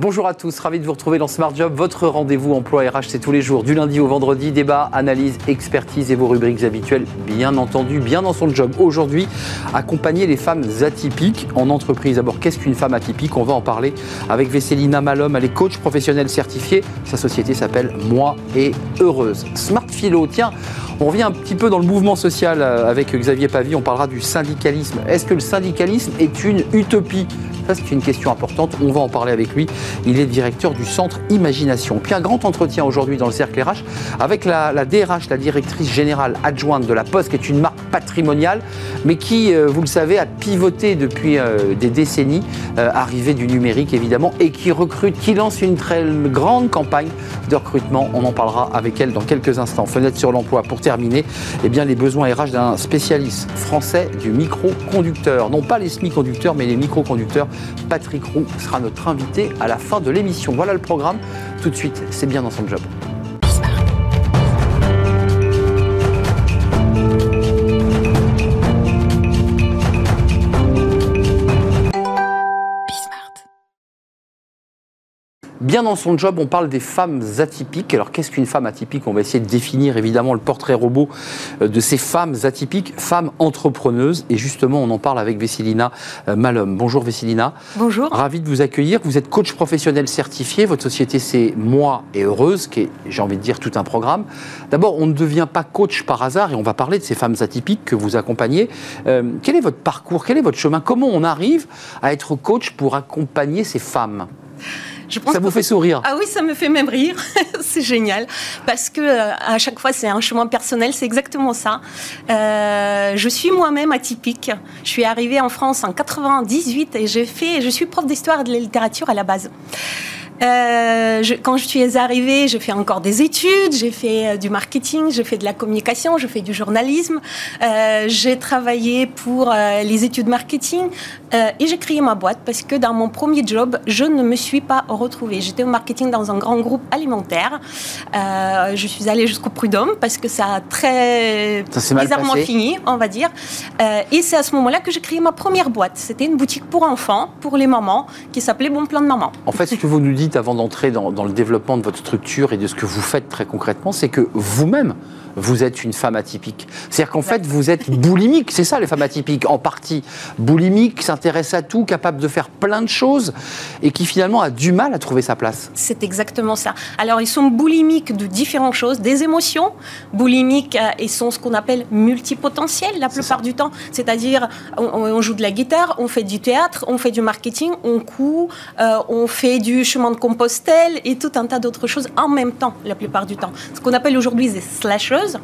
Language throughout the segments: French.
Bonjour à tous, ravi de vous retrouver dans Smart Job. Votre rendez-vous emploi RH, c'est tous les jours, du lundi au vendredi. Débat, analyse, expertise et vos rubriques habituelles, bien entendu, bien dans son job. Aujourd'hui, accompagner les femmes atypiques en entreprise. D'abord, qu'est-ce qu'une femme atypique? On va en parler avec Vesselina Malhomme. Elle est coach professionnelle certifiée. Sa société s'appelle Moi et Heureuse. Smart Philo, tiens, on revient un petit peu dans le mouvement social euh, avec Xavier Pavie. On parlera du syndicalisme. Est-ce que le syndicalisme est une utopie? Ça, c'est une question importante. On va en parler avec lui. Il est directeur du centre Imagination. Puis un grand entretien aujourd'hui dans le cercle RH avec la, DRH, la directrice générale adjointe de la Poste, qui est une marque patrimoniale, mais qui, euh, vous le savez, a pivoté depuis euh, des décennies, arrivée du numérique évidemment, et qui recrute, qui lance une très grande campagne de recrutement. On en parlera avec elle dans quelques instants. Fenêtre sur l'emploi. Pour terminer, eh bien, les besoins RH d'un spécialiste français du microconducteur. Non pas les semi-conducteurs, mais les microconducteurs. Patrick Roux sera notre invité à la fin de l'émission. Voilà le programme. Tout de suite, c'est bien dans son job. Bien dans son job, on parle des femmes atypiques. Alors qu'est-ce qu'une femme atypique? On va essayer de définir évidemment le portrait robot euh, de ces femmes atypiques, femmes entrepreneuses. Et justement, on en parle avec Vessilina euh, Malhomme. Bonjour Vessilina. Bonjour. Ravi de vous accueillir. Vous êtes coach professionnel certifié. Votre société c'est Moi et Heureuse, qui est, j'ai envie de dire, tout un programme. D'abord, on ne devient pas coach par hasard et on va parler de ces femmes atypiques que vous accompagnez. Euh, quel est votre parcours? Quel est votre chemin? Comment on arrive à être coach pour accompagner ces femmes? Ça vous fait sourire Ah oui, ça me fait même rire. c'est génial. Parce que euh, à chaque fois, c'est un chemin personnel. C'est exactement ça. Euh, je suis moi-même atypique. Je suis arrivée en France en 98 et j'ai fait, je suis prof d'histoire et de la littérature à la base. Euh, je, quand je suis arrivée, j'ai fait encore des études, j'ai fait euh, du marketing, j'ai fait de la communication, j'ai fait du journalisme, euh, j'ai travaillé pour les études marketing et j'ai créé ma boîte parce que dans mon premier job, je ne me suis pas retrouvée. J'étais au marketing dans un grand groupe alimentaire. Je suis allée jusqu'au prud'homme parce que ça a très ça bizarrement fini, on va dire. et c'est à ce moment-là que j'ai créé ma première boîte. C'était une boutique pour enfants, pour les mamans, qui s'appelait Bon Plan de Maman. En fait, ce que vous nous dites avant d'entrer dans, le développement de votre structure et de ce que vous faites très concrètement, c'est que vous-même, vous êtes une femme atypique. C'est-à-dire qu'en fait, vous êtes boulimique, c'est ça les femmes atypiques, en partie. Boulimique, s'intéresse à tout, capable de faire plein de choses et qui finalement a du mal à trouver sa place. C'est exactement ça. Alors, ils sont boulimiques de différentes choses, des émotions. Boulimiques euh, et sont ce qu'on appelle multipotentiels la plupart du temps. C'est-à-dire, on, joue de la guitare, on fait du théâtre, on fait du marketing, on coud, euh, on fait du chemin de Compostelle et tout un tas d'autres choses en même temps, la plupart du temps. Ce qu'on appelle aujourd'hui des slasheuses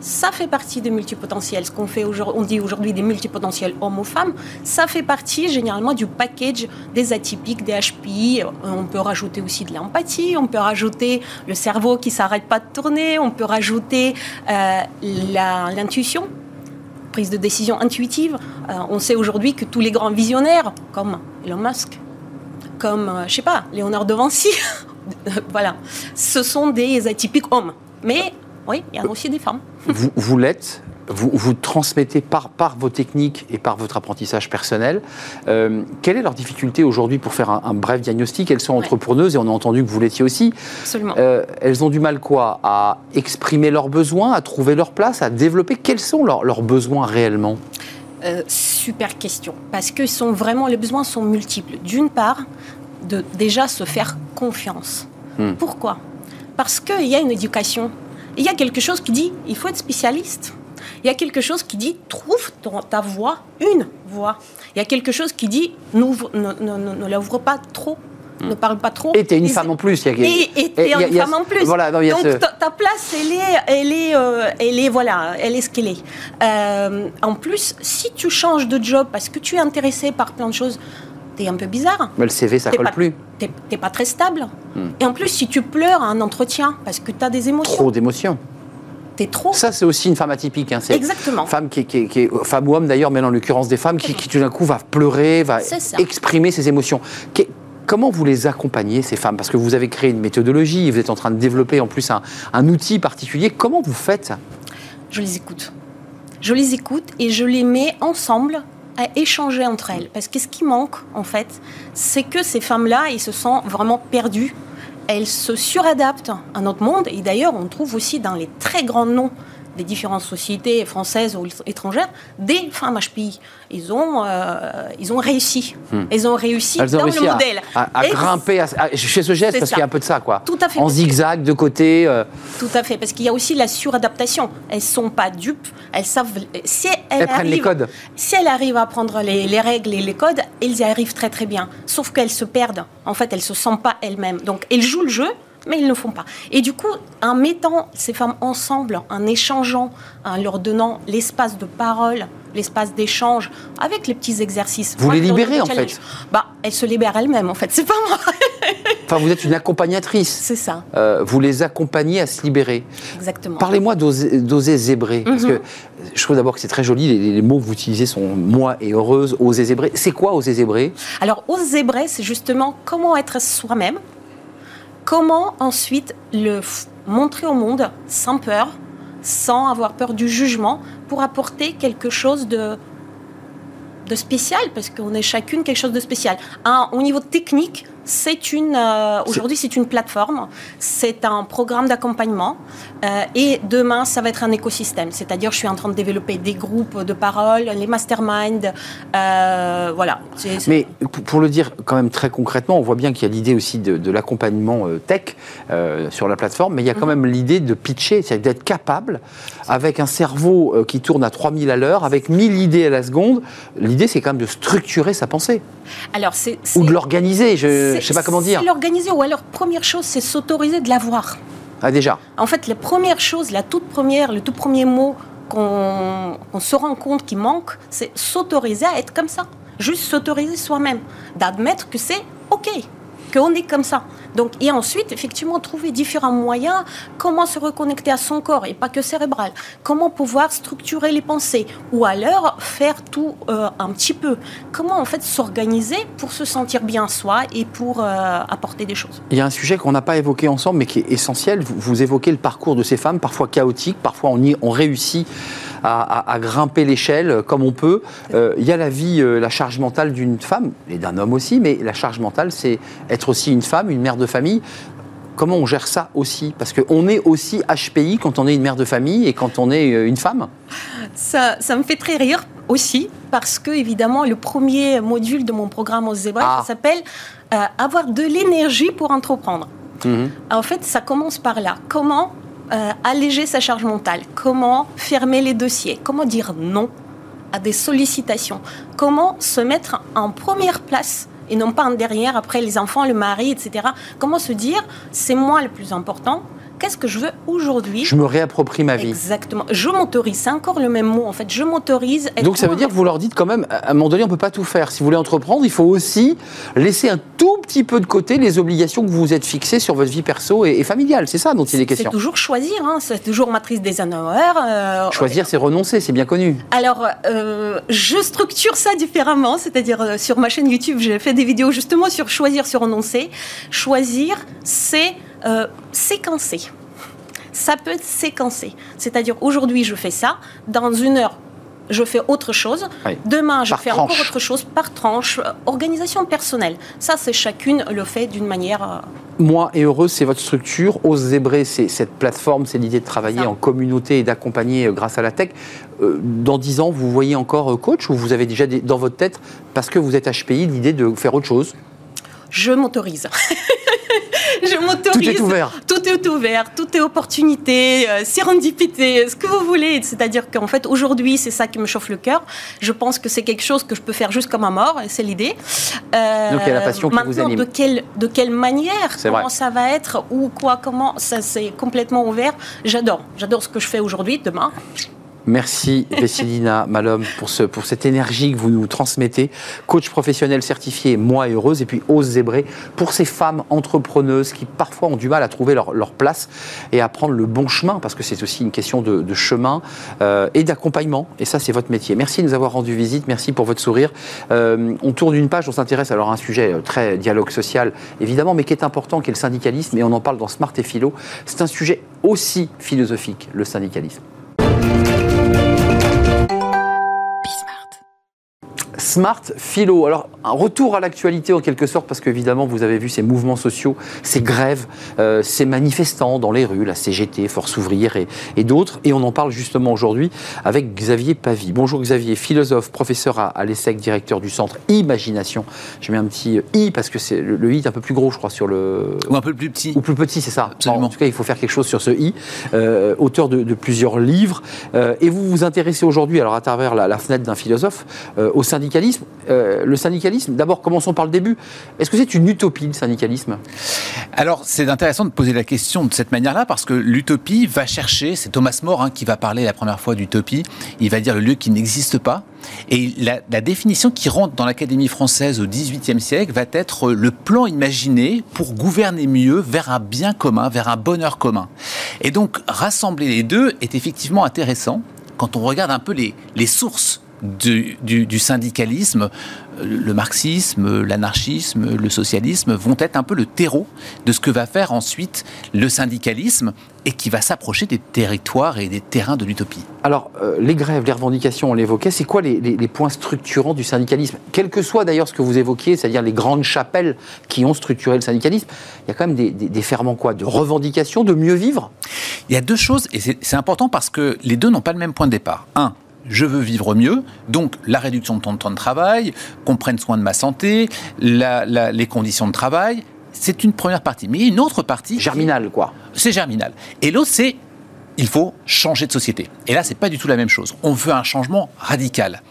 ça fait partie des multipotentiels. Ce qu'on fait on dit aujourd'hui des multipotentiels hommes ou femmes, ça fait partie généralement du package des atypiques, des HPI. On peut rajouter aussi de l'empathie, on peut rajouter le cerveau qui s'arrête pas de tourner, on peut rajouter euh, l'intuition, prise de décision intuitive. Euh, on sait aujourd'hui que tous les grands visionnaires, comme Elon Musk, comme, euh, je sais pas, Léonard de Vinci, voilà, ce sont des atypiques hommes. Mais oui, il y a aussi des femmes. Vous, vous l'êtes vous, vous, transmettez par, par vos techniques et par votre apprentissage personnel. Euh, quelle est leur difficulté aujourd'hui pour faire un, bref diagnostic? Elles sont entrepreneuses et on a entendu que vous l'étiez aussi. Absolument. Euh, elles ont du mal quoi À exprimer leurs besoins, à trouver leur place, à développer? Quels sont leurs, leurs besoins réellement? Euh, Super question. Parce que sont vraiment, les besoins sont multiples. D'une part, de déjà se faire confiance. Hmm. Pourquoi? Parce qu'il y a une éducation il y a quelque chose qui dit il faut être spécialiste. Il y a quelque chose qui dit trouve ta voix, une voix. Il y a quelque chose qui dit ne, ne, l'ouvre pas trop ne parle pas trop. Et tu es une femme en plus. Et tu es une femme en plus. Voilà, Donc ta, place, elle est, elle, est, euh, elle, est, voilà, elle est ce qu'elle est. Euh, en plus, si tu changes de job parce que tu es intéressé par plein de choses, t'es un peu bizarre. Mais le CV, ça colle plus. T'es pas très stable. Hmm. Et en plus, si tu pleures à un entretien parce que tu as des émotions. Trop d'émotions. T'es trop. Ça, c'est aussi une femme atypique. Hein. Exactement. Femme qui, qui, femme ou homme d'ailleurs, mais en l'occurrence des femmes qui, qui tout d'un coup va pleurer, va exprimer ses émotions. Comment vous les accompagnez, ces femmes? Parce que vous avez créé une méthodologie, vous êtes en train de développer en plus un, outil particulier. Comment vous faites? Je les écoute. Je les écoute et je les mets ensemble à échanger entre elles. Parce que ce qui manque, en fait, c'est que ces femmes-là, ils se sentent vraiment perdues. Elles se suradaptent à notre monde. Et d'ailleurs, on trouve aussi dans les très grands noms des différentes sociétés françaises ou étrangères des femmes HPI. Ils ont, euh, ils ont réussi. Hmm. Ils ont réussi Elles ont dans réussi le à, modèle. à- grimper. à- fais ce geste parce qu'il y a un peu de ça, quoi. Tout à fait. En zigzag, de côté. euh, Tout à fait, parce qu'il y a aussi la suradaptation. Elles sont pas dupes, elles savent. Si elles, Elles prennent les arrivent- codes. Si elles arrivent à prendre les, les règles et les codes, elles y arrivent très très bien. Sauf qu'elles se perdent. En fait, elles se sentent pas elles-mêmes. Donc, elles jouent le jeu. Mais ils ne le font pas. Et du coup, en mettant ces femmes ensemble, en échangeant, en leur donnant l'espace de parole, l'espace d'échange, avec les petits exercices. Vous Moi, les libérez, en fait. Bah, elles se libèrent elles-mêmes, en fait. C'est pas moi. Enfin, vous êtes une accompagnatrice. C'est ça, Euh, vous les accompagnez à se libérer. exactement. Parlez-moi d'oser zébrer. Parce Mhm. que je trouve d'abord que c'est très joli. Les, les mots que vous utilisez sont moi et heureuse, oser zébrer. C'est quoi oser zébrer Alors, aux zébrés, c'est justement comment être soi-même, comment ensuite le montrer au monde sans peur, sans avoir peur du jugement, pour apporter quelque chose de, de spécial, parce qu'on est chacune quelque chose de spécial. Au niveau technique, c'est une euh, aujourd'hui c'est une plateforme, c'est un programme d'accompagnement. Euh, et demain ça va être un écosystème. C'est-à-dire je suis en train de développer des groupes de parole, les masterminds, euh, voilà. Mais pour- le dire quand même très concrètement, on voit bien qu'il y a l'idée aussi de, de l'accompagnement tech sur la plateforme, mais il y a quand même l'idée de pitcher, c'est-à-dire d'être capable, avec un cerveau qui tourne à 3000 à l'heure, avec 1000 idées à la seconde, l'idée c'est quand même de structurer sa pensée, Alors c'est ou de l'organiser, je ne c'est- sais pas comment dire. C'est l'organiser ou alors première chose c'est s'autoriser de l'avoir. Ah déjà, En fait, les premières choses, la toute première, le tout premier mot qu'on qu'on se rend compte qui manque, c'est s'autoriser à être comme ça. Juste s'autoriser soi-même, d'admettre que c'est OK, qu'on est comme ça. Donc, et ensuite, effectivement, trouver différents moyens, comment se reconnecter à son corps et pas que cérébral, comment pouvoir structurer les pensées, ou alors faire tout euh, un petit peu. Comment en fait s'organiser pour se sentir bien soi et pour euh, apporter des choses. il y a un sujet qu'on n'a pas évoqué ensemble, mais qui est essentiel. Vous, évoquez le parcours de ces femmes, parfois chaotique, parfois on, y, on réussit à, à- à grimper l'échelle comme on peut. Euh, il y a la vie, euh, la charge mentale d'une femme, et d'un homme aussi, mais la charge mentale, c'est être aussi une femme, une mère de famille. Comment on gère ça aussi? Parce qu'on est aussi HPI quand on est une mère de famille et quand on est euh, une femme. Ça, ça me fait très rire aussi, parce que évidemment, le premier module de mon programme aux zébras Ah. s'appelle euh, Avoir de l'énergie pour entreprendre. Mhm. En fait, ça commence par là. Comment euh, alléger sa charge mentale. Comment fermer les dossiers? Comment dire non à des sollicitations? Comment se mettre en première place et non pas en derrière après les enfants, le mari, etc. Comment se dire c'est moi le plus important Qu'est-ce que je veux aujourd'hui Je me réapproprie ma vie. Exactement. Je m'autorise. C'est encore le même mot. En fait, je m'autorise. Donc ça veut dire que vous leur dites quand même, à un moment donné, on ne peut pas tout faire. Si vous voulez entreprendre, il faut aussi laisser un tout petit peu de côté les obligations que vous vous êtes fixées sur votre vie perso et, et familiale. C'est ça dont il est C'est question. toujours choisir. Hein. C'est toujours matrice des euh, Choisir, c'est renoncer, c'est bien connu. Alors, euh, je structure ça différemment, c'est-à-dire euh, sur ma chaîne YouTube, j'ai fait des vidéos justement sur choisir, sur renoncer. Choisir, c'est euh, séquencer. Ça peut être séquencé. C'est-à-dire, aujourd'hui, je fais ça, dans une heure, je fais autre chose, Oui. demain, je Par fais encore autre chose par tranche, euh, organisation personnelle. Ça, c'est chacune le fait d'une manière... euh, Moi et heureuse, c'est votre structure. Ose Zébré, c'est cette plateforme, c'est l'idée de travailler Ça. en communauté et d'accompagner euh, grâce à la tech. Dans 10 ans, vous voyez encore coach ou vous avez déjà dans votre tête, parce que vous êtes HPI, l'idée de faire autre chose? Je m'autorise. je m'autorise. Tout est ouvert. Tout est ouvert, tout est opportunité, euh, sérendipité, ce que vous voulez. C'est-à-dire qu'en fait, aujourd'hui, c'est ça qui me chauffe le cœur. Je pense que c'est quelque chose que je peux faire jusqu'à ma mort, et c'est l'idée. Euh, Donc, il y a la passion qui vous maintenant, anime. De quelle, de quelle manière Comment vrai. ça va être Ou quoi Comment Ça, c'est complètement ouvert. J'adore. J'adore ce que je fais aujourd'hui, demain. Merci Vessilina Malhomme pour, ce, pour cette énergie que vous nous transmettez. Coach professionnel certifié, moi et heureuse, et puis Ose Zébré pour ces femmes entrepreneuses qui parfois ont du mal à trouver leur, leur place et à prendre le bon chemin, parce que c'est aussi une question de, de chemin euh, et d'accompagnement. Et ça, c'est votre métier. Merci de nous avoir rendu visite, merci pour votre sourire. Euh, on tourne une page, on s'intéresse alors à un sujet euh, très dialogue social, évidemment, mais qui est important, qui est le syndicalisme, et on en parle dans Smart et Philo. C'est un sujet aussi philosophique, le syndicalisme. Smart Philo. Alors, un retour à l'actualité en quelque sorte, parce qu'évidemment, vous avez vu ces mouvements sociaux, ces grèves, euh, ces manifestants dans les rues, la CGT, Force ouvrière et, d'autres. Et on en parle justement aujourd'hui avec Xavier Pavie. Bonjour Xavier, philosophe, professeur à, l'ESSEC, directeur du centre Imagination. Je mets un petit I parce que c'est le, I est un peu plus gros, je crois, sur le. Ou un peu plus petit. Ou plus petit, c'est ça. Absolument. en tout cas, il faut faire quelque chose sur ce I. Euh, auteur de, plusieurs livres. Euh, et vous vous intéressez aujourd'hui, alors à travers la, fenêtre d'un philosophe, au syndicalisme. le syndicalisme, d'abord, commençons par le début. Est-ce que c'est une utopie, le syndicalisme? Alors, c'est intéressant de poser la question de cette manière-là, parce que l'utopie va chercher, c'est Thomas More hein, qui va parler la première fois d'utopie, il va dire le lieu qui n'existe pas. Et la, définition qui rentre dans l'Académie française au XVIIIe siècle va être le plan imaginé pour gouverner mieux vers un bien commun, vers un bonheur commun. Et donc, rassembler les deux est effectivement intéressant quand on regarde un peu les sources du, du, syndicalisme, le marxisme, l'anarchisme, le socialisme vont être un peu le terreau de ce que va faire ensuite le syndicalisme et qui va s'approcher des territoires et des terrains de l'utopie. Alors, euh, les grèves, les revendications, on l'évoquait, c'est quoi les, points structurants du syndicalisme? Quel que soit d'ailleurs ce que vous évoquiez, c'est-à-dire les grandes chapelles qui ont structuré le syndicalisme, il y a quand même des, des ferments quoi? De revendications, de mieux vivre? Il y a deux choses, et c'est important parce que les deux n'ont pas le même point de départ. Un, je veux vivre mieux, donc la réduction de ton temps de travail, qu'on prenne soin de ma santé, les conditions de travail, c'est une première partie. Mais une autre partie... Germinal, quoi. C'est germinal. Et l'autre, c'est il faut changer de société. Et là, c'est pas du tout la même chose. On veut un changement radical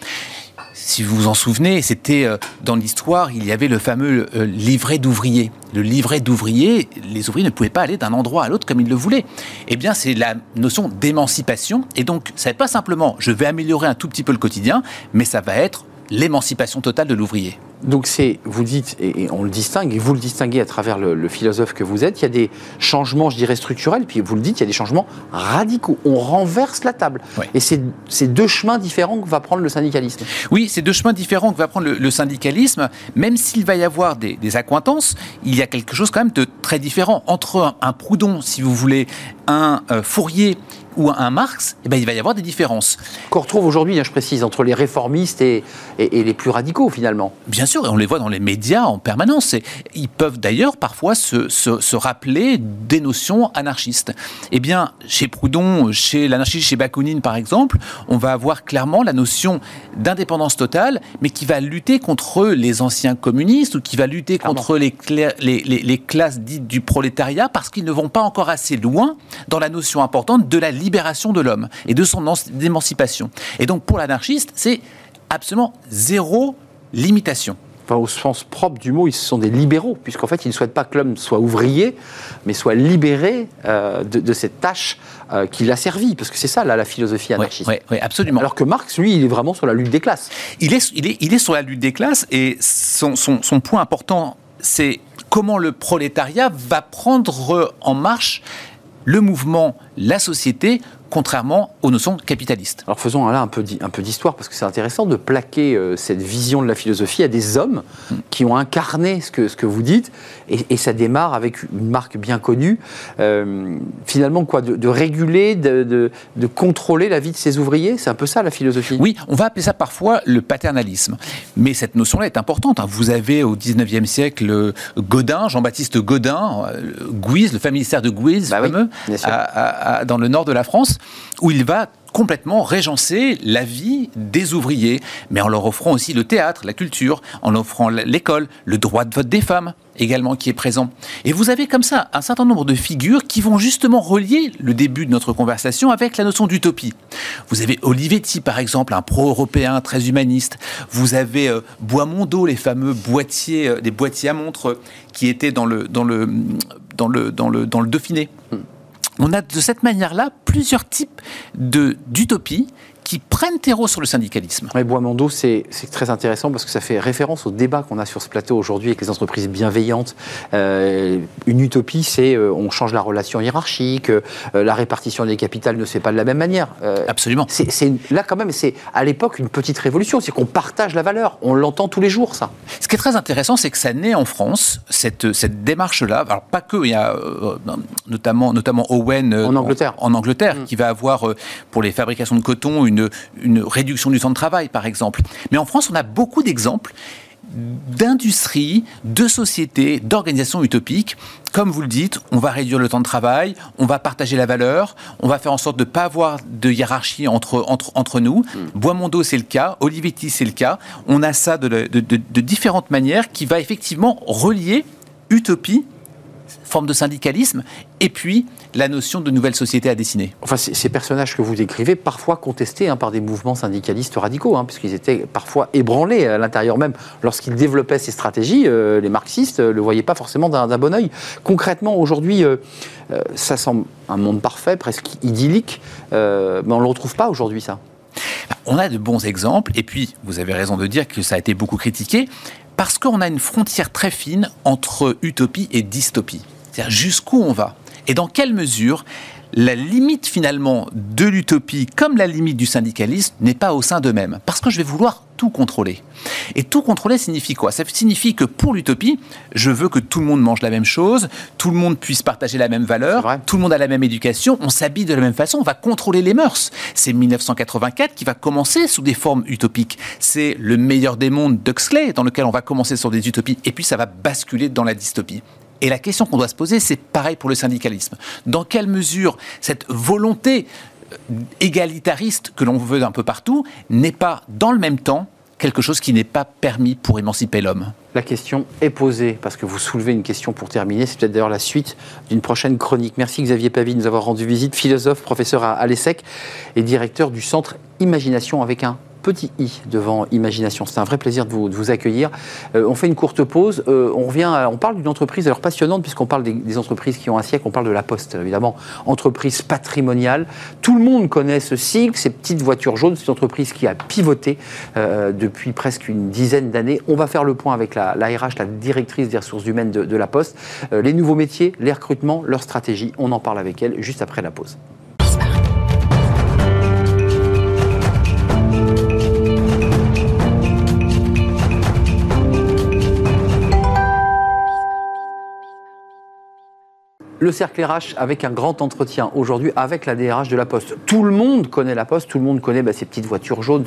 si vous vous en souvenez, c'était euh, dans l'histoire, il y avait le fameux euh, livret d'ouvriers. Le livret d'ouvriers, les ouvriers ne pouvaient pas aller d'un endroit à l'autre comme ils le voulaient. Eh bien, c'est la notion d'émancipation. Et donc, ça n'est pas simplement je vais améliorer un tout petit peu le quotidien, mais ça va être l'émancipation totale de l'ouvrier. Donc c'est, vous dites, et on le distingue, et vous le distinguez à travers le, philosophe que vous êtes, il y a des changements, je dirais, structurels, puis vous le dites, il y a des changements radicaux. On renverse la table. Et c'est ces deux chemins différents que va prendre le syndicalisme. Oui, c'est deux chemins différents que va prendre le, syndicalisme, même s'il va y avoir des, accointances, il y a quelque chose quand même de très différent. Entre un, Proudhon, si vous voulez, un euh, Fourier ou un Marx, eh ben, il va y avoir des différences. Qu'on retrouve aujourd'hui, hein, je précise, entre les réformistes et, et, les plus radicaux finalement. Bien sûr, et on les voit dans les médias en permanence. Et ils peuvent d'ailleurs parfois se, se, rappeler des notions anarchistes. Eh bien, chez Proudhon, chez l'anarchiste, chez Bakounine par exemple, on va avoir clairement la notion d'indépendance totale, mais qui va lutter contre les anciens communistes ou qui va lutter contre les, les, les, les classes dites du prolétariat parce qu'ils ne vont pas encore assez loin dans la notion importante de la libération de l'homme et de son émancipation. Et donc pour l'anarchiste, c'est absolument zéro limitation. Enfin, au sens propre du mot, ils sont des libéraux, puisqu'en fait, ils ne souhaitent pas que l'homme soit ouvrier, mais soit libéré euh, de, cette tâche euh, qui l'a servi, parce que c'est ça, là, la philosophie anarchiste. Oui, absolument. Alors que Marx, lui, il est vraiment sur la lutte des classes. Il est, il est, il est sur la lutte des classes, et son, son, son point important, c'est comment le prolétariat va prendre en marche le mouvement, la société, contrairement aux notions capitalistes. Alors faisons là un peu, un peu d'histoire, parce que c'est intéressant de plaquer euh, cette vision de la philosophie à des hommes mm. qui ont incarné ce que, ce que vous dites, et, ça démarre avec une marque bien connue, euh, finalement quoi, de, réguler, de, de, contrôler la vie de ses ouvriers, c'est un peu ça la philosophie? Oui, on va appeler ça parfois le paternalisme, mais cette notion-là est importante. Hein. Vous avez au 19e siècle Godin, Jean-Baptiste Godin, euh, Guise, le familistère de Guise, bah fameux, dans le nord de la France, où il va complètement régencer la vie des ouvriers, mais en leur offrant aussi le théâtre, la culture, en offrant l'école, le droit de vote des femmes également qui est présent. Et vous avez comme ça un certain nombre de figures qui vont justement relier le début de notre conversation avec la notion d'utopie. Vous avez Olivetti, par exemple, un pro-européen très humaniste. Vous avez euh, Boismondo, les fameux boîtiers, euh, boîtiers à montres qui étaient dans le, dans le, dans le, dans le, dans le Dauphiné. Hmm on a de cette manière-là plusieurs types d'utopies qui prennent terreau sur le syndicalisme. Mais Boismondo, c'est très intéressant parce que ça fait référence au débat qu'on a sur ce plateau aujourd'hui avec les entreprises bienveillantes. Euh, une utopie, c'est euh, on change la relation hiérarchique, euh, la répartition des capitales ne se fait pas de la même manière. Absolument. C'est là quand même, c'est à l'époque une petite révolution, c'est qu'on partage la valeur, on l'entend tous les jours ça. Ce qui est très intéressant, c'est que ça naît en France, cette, cette démarche-là. Alors pas que, il y a notamment, notamment Owen en Angleterre, en, Angleterre mm. qui va avoir pour les fabrications de coton une une, une réduction du temps de travail, par exemple. Mais en France, on a beaucoup d'exemples d'industrie, de sociétés, d'organisations utopiques. Comme vous le dites, on va réduire le temps de travail, on va partager la valeur, on va faire en sorte de ne pas avoir de hiérarchie entre, entre, entre nous. Mm. Bois-Mondo, c'est le cas, Olivetti, c'est le cas. On a ça de, de, de différentes manières qui va effectivement relier utopie forme de syndicalisme, et puis la notion de nouvelle société à dessiner. Enfin, ces personnages que vous décrivez, parfois contestés hein, par des mouvements syndicalistes radicaux, hein, puisqu'ils étaient parfois ébranlés à l'intérieur même. Lorsqu'ils développaient ces stratégies, euh, les marxistes ne euh, le voyaient pas forcément d'un bon oeil. Concrètement, aujourd'hui, euh, ça semble un monde parfait, presque idyllique, mais on ne le retrouve pas aujourd'hui, ça. On a de bons exemples, et puis vous avez raison de dire que ça a été beaucoup critiqué, parce qu'on a une frontière très fine entre utopie et dystopie. C'est-à-dire jusqu'où on va et dans quelle mesure la limite finalement de l'utopie comme la limite du syndicalisme n'est pas au sein d'eux-mêmes. Parce que je vais vouloir tout contrôler. Et tout contrôler signifie quoi? Ça signifie que pour l'utopie, je veux que tout le monde mange la même chose, tout le monde puisse partager la même valeur, tout le monde a la même éducation, on s'habille de la même façon, on va contrôler les mœurs. C'est 1984 qui va commencer sous des formes utopiques. C'est le meilleur des mondes d'Huxley dans lequel on va commencer sur des utopies et puis ça va basculer dans la dystopie. Et la question qu'on doit se poser, c'est pareil pour le syndicalisme. Dans quelle mesure cette volonté euh, égalitariste que l'on veut un peu partout n'est pas dans le même temps quelque chose qui n'est pas permis pour émanciper l'homme? La question est posée, parce que vous soulevez une question pour terminer. C'est peut-être d'ailleurs la suite d'une prochaine chronique. Merci Xavier Pavie de nous avoir rendu visite, philosophe, professeur à l'ESSEC et directeur du centre Imagination avec un petit i devant imagination. C'est un vrai plaisir de vous, accueillir. Euh, on fait une courte pause. Euh, on revient, on parle d'une entreprise alors passionnante puisqu'on parle des, entreprises qui ont un siècle. On parle de la Poste, évidemment, entreprise patrimoniale. Tout le monde connaît ce sigle, ces petites voitures jaunes. C'est une entreprise qui a pivoté euh, depuis presque une dizaine d'années. On va faire le point avec la, RH, la directrice des ressources humaines de, de la Poste. les nouveaux métiers, les recrutements, leur stratégie. On en parle avec elle juste après la pause. Le cercle RH avec un grand entretien aujourd'hui avec la DRH de la Poste. Tout le monde connaît la Poste, tout le monde connaît bah, ces petites voitures jaunes,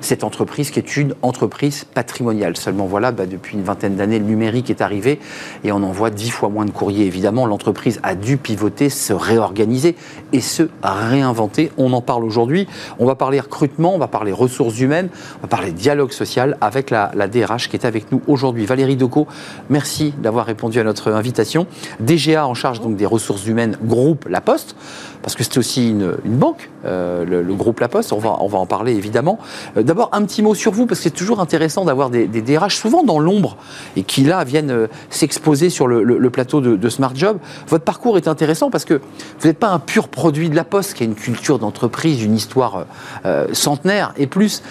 cette entreprise qui est une entreprise patrimoniale. Seulement voilà, bah, depuis une vingtaine d'années, le numérique est arrivé et on envoie dix fois moins de courriers. Évidemment, l'entreprise a dû pivoter, se réorganiser et se réinventer. On en parle aujourd'hui. On va parler recrutement, on va parler ressources humaines, on va parler dialogue social avec la, DRH qui est avec nous aujourd'hui. Valérie Decaux, merci d'avoir répondu à notre invitation. DGA en charge donc des ressources humaines groupe La Poste, parce que c'est aussi une, banque, euh, le, groupe La Poste, on va, on va en parler évidemment. Euh, d'abord, un petit mot sur vous, parce que c'est toujours intéressant d'avoir des, DRH souvent dans l'ombre et qui là viennent euh, s'exposer sur le, plateau de, Smart Job. Votre parcours est intéressant parce que vous n'êtes pas un pur produit de La Poste, qui a une culture d'entreprise, une histoire centenaire et plus.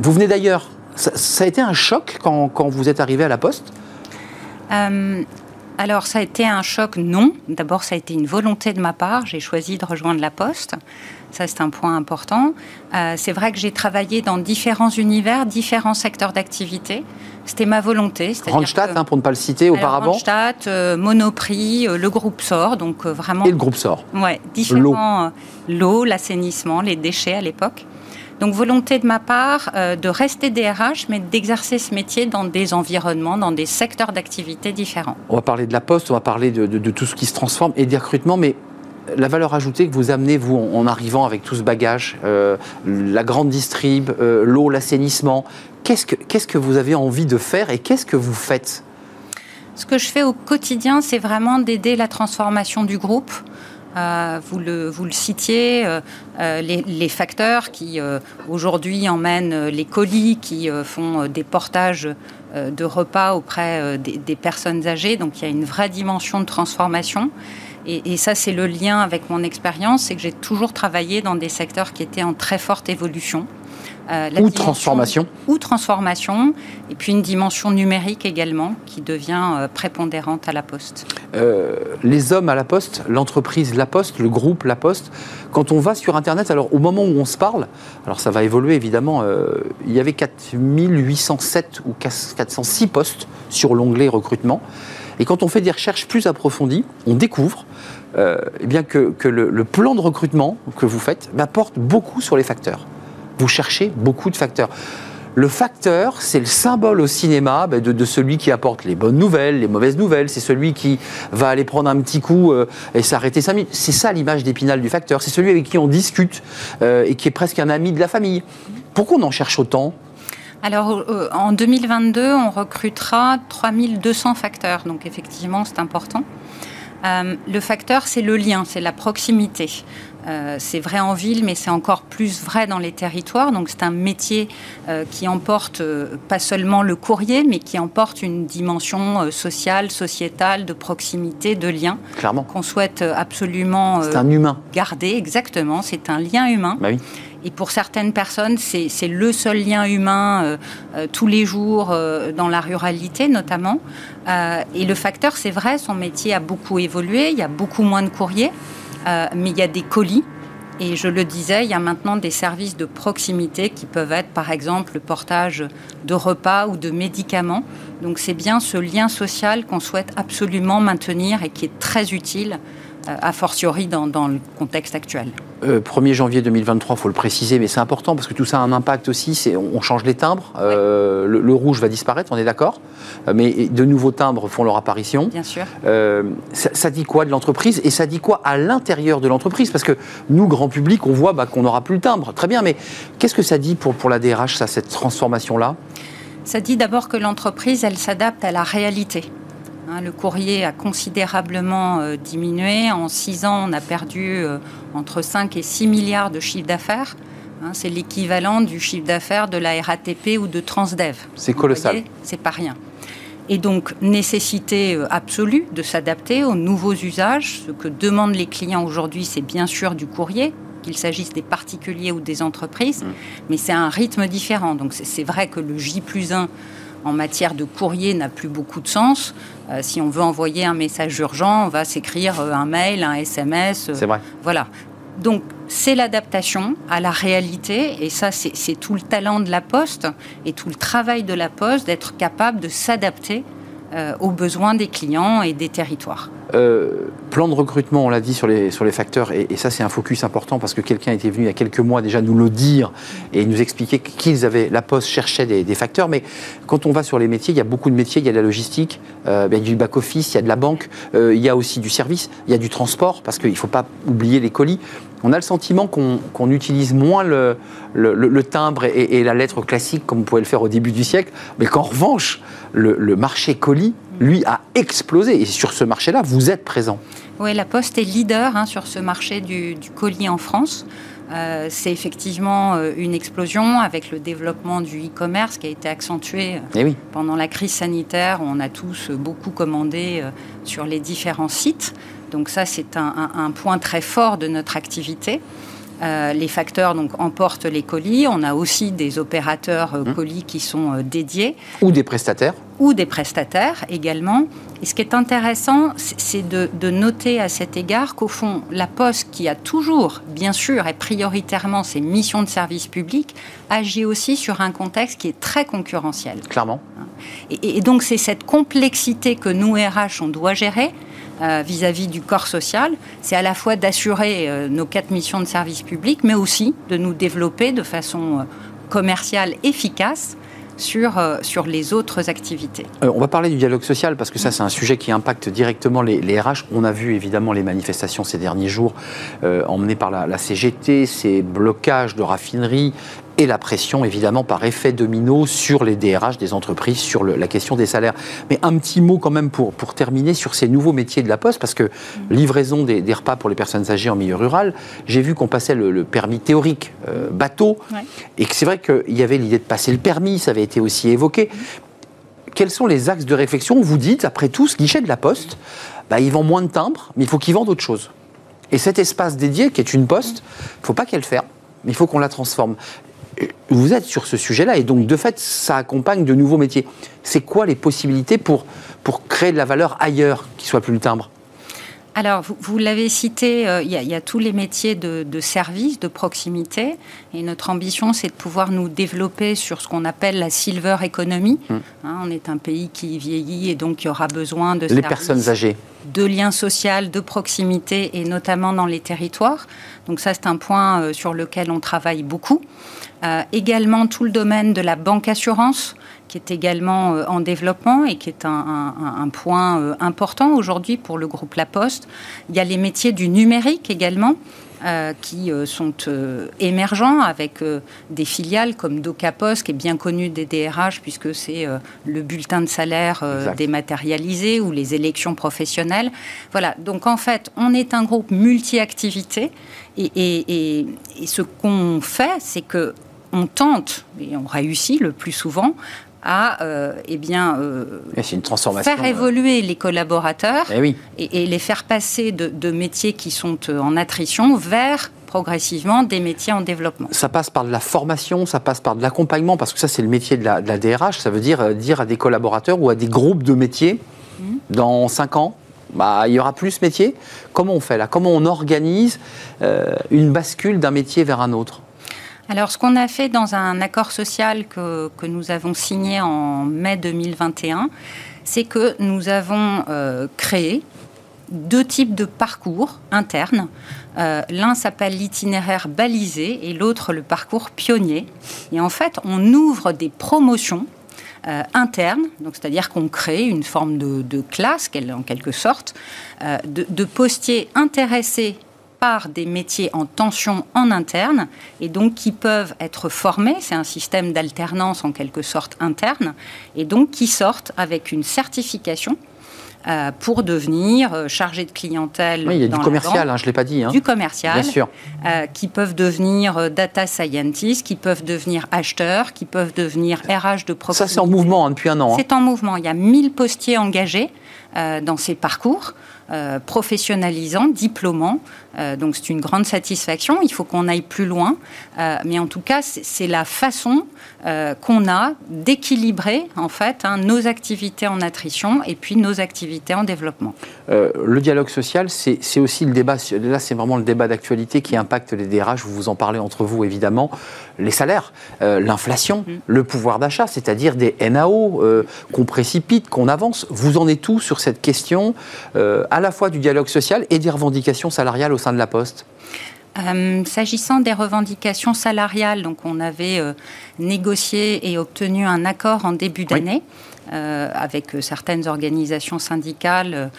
Vous venez d'ailleurs. Ça, a été un choc quand, quand vous êtes arrivé à La Poste? Alors ça a été un choc, non. D'abord ça a été une volonté de ma part. J'ai choisi de rejoindre la Poste. Ça c'est un point important. Euh, c'est vrai que j'ai travaillé dans différents univers, différents secteurs d'activité. C'était ma volonté. Randstad, hein, pour ne pas le citer auparavant. Randstad, euh, Monoprix, euh, le groupe SOR, donc vraiment. Et le groupe SOR. Ouais, différents. L'eau, l'assainissement, les déchets à l'époque. Donc volonté de ma part euh, de rester DRH, mais d'exercer ce métier dans des environnements, dans des secteurs d'activité différents. On va parler de la poste, on va parler de, tout ce qui se transforme et des recrutements, mais la valeur ajoutée que vous amenez, vous, en, arrivant avec tout ce bagage, euh, la grande distrib, euh, l'eau, l'assainissement, qu'est-ce que, qu'est-ce que vous avez envie de faire et qu'est-ce que vous faites? Ce que je fais au quotidien, c'est vraiment d'aider la transformation du groupe. Euh, vous, le, vous le citiez, euh, euh, les, facteurs qui aujourd'hui emmènent les colis, qui font des portages de repas auprès des, personnes âgées. Donc il y a une vraie dimension de transformation. Et, et ça, c'est le lien avec mon expérience, c'est que j'ai toujours travaillé dans des secteurs qui étaient en très forte évolution. Euh, ou transformation. Ou transformation, et puis une dimension numérique également qui devient euh, prépondérante à la Poste. Euh, les hommes à la Poste, l'entreprise La Poste, le groupe La Poste, quand on va sur Internet, alors au moment où on se parle, alors ça va évoluer évidemment, il y avait 4807 ou 406 postes sur l'onglet recrutement. Et quand on fait des recherches plus approfondies, on découvre eh bien que, le, plan de recrutement que vous faites bah, porte beaucoup sur les facteurs vous cherchez beaucoup de facteurs. Le facteur, c'est le symbole au cinéma ben, de, celui qui apporte les bonnes nouvelles, les mauvaises nouvelles. C'est celui qui va aller prendre un petit coup euh, et s'arrêter cinq minutes. C'est ça l'image d'épinal du facteur. C'est celui avec qui on discute euh, et qui est presque un ami de la famille. Pourquoi on en cherche autant? Alors, euh, en 2022, on recrutera 3200 facteurs, donc effectivement, c'est important. le facteur, c'est le lien, c'est la proximité. Euh, c'est vrai en ville, mais c'est encore plus vrai dans les territoires. Donc c'est un métier euh, qui emporte euh, pas seulement le courrier, mais qui emporte une dimension sociale, sociétale, de proximité, de lien. Clairement. Qu'on souhaite absolument c'est un humain. garder. Exactement, c'est un lien humain. Bah oui. Et pour certaines personnes, c'est le seul lien humain tous les jours dans la ruralité notamment. et le facteur, c'est vrai, son métier a beaucoup évolué, il y a beaucoup moins de courriers. Euh, mais il y a des colis. Et je le disais, il y a maintenant des services de proximité qui peuvent être, par exemple, le portage de repas ou de médicaments. Donc c'est bien ce lien social qu'on souhaite absolument maintenir et qui est très utile a fortiori dans, le contexte actuel. 1er euh, janvier 2023, il faut le préciser, mais c'est important parce que tout ça a un impact aussi. C'est, on change les timbres. Euh, le, rouge va disparaître, on est d'accord. Mais de nouveaux timbres font leur apparition. Bien sûr. ça, dit quoi de l'entreprise et ça dit quoi à l'intérieur de l'entreprise? Parce que nous, grand public, on voit bah, qu'on n'aura plus le timbre. Très bien, mais qu'est-ce que ça dit pour, pour la DRH, ça, cette transformation-là? Ça dit d'abord que l'entreprise, elle s'adapte à la réalité. Hein, le courrier a considérablement euh, diminué. En six ans, on a perdu euh, entre 5 et 6 milliards de chiffre d'affaires. Hein, c'est l'équivalent du chiffre d'affaires de la RATP ou de Transdev. C'est colossal. C'est pas rien. Et donc, nécessité euh, absolue de s'adapter aux nouveaux usages. Ce que demandent les clients aujourd'hui, c'est bien sûr du courrier, qu'il s'agisse des particuliers ou des entreprises, mmh. mais c'est un rythme différent. Donc, c'est vrai que le J plus 1 en matière de courrier n'a plus beaucoup de sens. Euh, si on veut envoyer un message urgent, on va s'écrire euh, un mail, un SMS. Euh, c'est vrai. Voilà. Donc, c'est l'adaptation à la réalité, et ça, c'est tout le talent de la Poste et tout le travail de la Poste d'être capable de s'adapter aux besoins des clients et des territoires. Euh, plan de recrutement, on l'a dit sur les, sur les facteurs, et, ça c'est un focus important parce que quelqu'un était venu il y a quelques mois déjà nous le dire et nous expliquer qu'ils avaient, la Poste cherchait des, facteurs, mais quand on va sur les métiers, il y a beaucoup de métiers, il y a de la logistique, euh, il y a du back-office, il y a de la banque, euh, il y a aussi du service, il y a du transport, parce qu'il ne faut pas oublier les colis. On a le sentiment qu'on utilise moins le, le, timbre et, la lettre classique comme on pouvait le faire au début du siècle, mais qu'en revanche, le marché colis lui, a explosé. Et sur ce marché-là, vous êtes présent. Oui, la Poste est leader hein, sur ce marché du, colis en France. Euh, c'est effectivement euh, une explosion avec le développement du e-commerce qui a été accentué euh, eh pendant la crise sanitaire. On a tous beaucoup commandé sur les différents sites. Donc ça, c'est un, point très fort de notre activité. les facteurs donc emportent les colis. On a aussi des opérateurs mmh. colis qui sont dédiés. Ou des prestataires ou des prestataires également. Et ce qui est intéressant, c'est de, noter à cet égard qu'au fond, la Poste, qui a toujours, bien sûr, et prioritairement ses missions de service public, agit aussi sur un contexte qui est très concurrentiel. Clairement. Et, donc c'est cette complexité que nous, RH, on doit gérer euh, vis-à-vis du corps social. C'est à la fois d'assurer euh, nos quatre missions de service public, mais aussi de nous développer de façon euh, commerciale efficace sur, les autres activités. On va parler du dialogue social parce que ça, c'est un sujet qui impacte directement les, les, RH. On a vu évidemment les manifestations ces derniers jours emmenées par la, CGT, ces blocages de raffineries et la pression évidemment par effet domino sur les DRH des entreprises, sur la question des salaires. Mais un petit mot quand même pour, pour terminer sur ces nouveaux métiers de la Poste, parce que livraison des, repas pour les personnes âgées en milieu rural, j'ai vu qu'on passait le, permis théorique euh, bateau, et que c'est vrai qu'il y avait l'idée de passer le permis, ça avait été aussi évoqué. Quels sont les axes de réflexion? Vous dites, après tout, ce guichet de la Poste, bah, ils vendent moins de timbres, mais il faut qu'ils vendent autre chose. Et cet espace dédié, qui est une poste, il ne faut pas qu'elle ferme, mais il faut qu'on la transforme vous êtes sur ce sujet-là et donc de fait, ça accompagne de nouveaux métiers. C'est quoi les possibilités pour, pour créer de la valeur ailleurs qui soit plus le timbre? Alors, vous, l'avez cité, euh, il y, a tous les métiers de, de service, de proximité. Et notre ambition, c'est de pouvoir nous développer sur ce qu'on appelle la silver economy. Hmm. Hein, on est un pays qui vieillit et donc il y aura besoin de les personnes âgées, de liens sociaux, de proximité et notamment dans les territoires. Donc ça, c'est un point euh, sur lequel on travaille beaucoup. Euh, également tout le domaine de la banque assurance qui est également euh, en développement et qui est un, point euh, important aujourd'hui pour le groupe La Poste. Il y a les métiers du numérique également. Qui sont émergents avec des filiales comme DocaPost, qui est bien connu des DRH puisque c'est le bulletin de salaire dématérialisé ou les élections professionnelles. Voilà, donc en fait, on est un groupe multi-activités et, et, et ce qu'on fait, c'est que on tente, et on réussit le plus souvent, à euh, eh bien, euh, une transformation, faire évoluer les collaborateurs eh et, les faire passer de, métiers qui sont euh, en attrition vers progressivement des métiers en développement. Ça passe par de la formation, ça passe par de l'accompagnement, parce que ça c'est le métier de la, DRH, ça veut dire dire à des collaborateurs ou à des groupes de métiers, mmh. dans 5 ans, bah, il y aura plus métiers. Comment on fait là? Comment on organise une bascule d'un métier vers un autre? Alors, ce qu'on a fait dans un accord social que, nous avons signé en mai 2021, c'est que nous avons euh, créé deux types de parcours internes. Euh, l'un s'appelle l'itinéraire balisé et l'autre le parcours pionnier. Et en fait, on ouvre des promotions euh, internes, c'est-à-dire qu'on crée une forme de, classe, en quelque sorte, de, postiers intéressés par des métiers en tension en interne et donc qui peuvent être formés, c'est un système d'alternance en quelque sorte interne, et donc qui sortent avec une certification euh, pour devenir euh, chargé de clientèle. Oui, il y a du commercial, hein, je ne l'ai pas dit. Hein. Du commercial. Bien sûr. Euh, qui peuvent devenir data scientist, qui peuvent devenir acheteurs, qui peuvent devenir RH de proximité. Ça, c'est en mouvement hein, depuis un an. C'est en mouvement. Il y a 1000 postiers engagés dans ces parcours. Euh, professionnalisant, diplômant. Euh, donc c'est une grande satisfaction. Il faut qu'on aille plus loin. Euh, mais en tout cas, c'est la façon qu'on a d'équilibrer en fait hein, nos activités en attrition et puis nos activités en développement. le dialogue social, c'est aussi le débat. Là, c'est vraiment le débat d'actualité qui impacte les DRH. Vous vous en parlez entre vous évidemment. Les salaires, l'inflation, mm. le pouvoir d'achat, c'est-à-dire des NAO qu'on précipite, qu'on avance. Vous en êtes tout sur cette question à la fois du dialogue social et des revendications salariales au sein de la Poste? Euh, S'agissant des revendications salariales, donc on avait euh, négocié et obtenu un accord en début d'année. Euh, avec certaines organisations syndicales.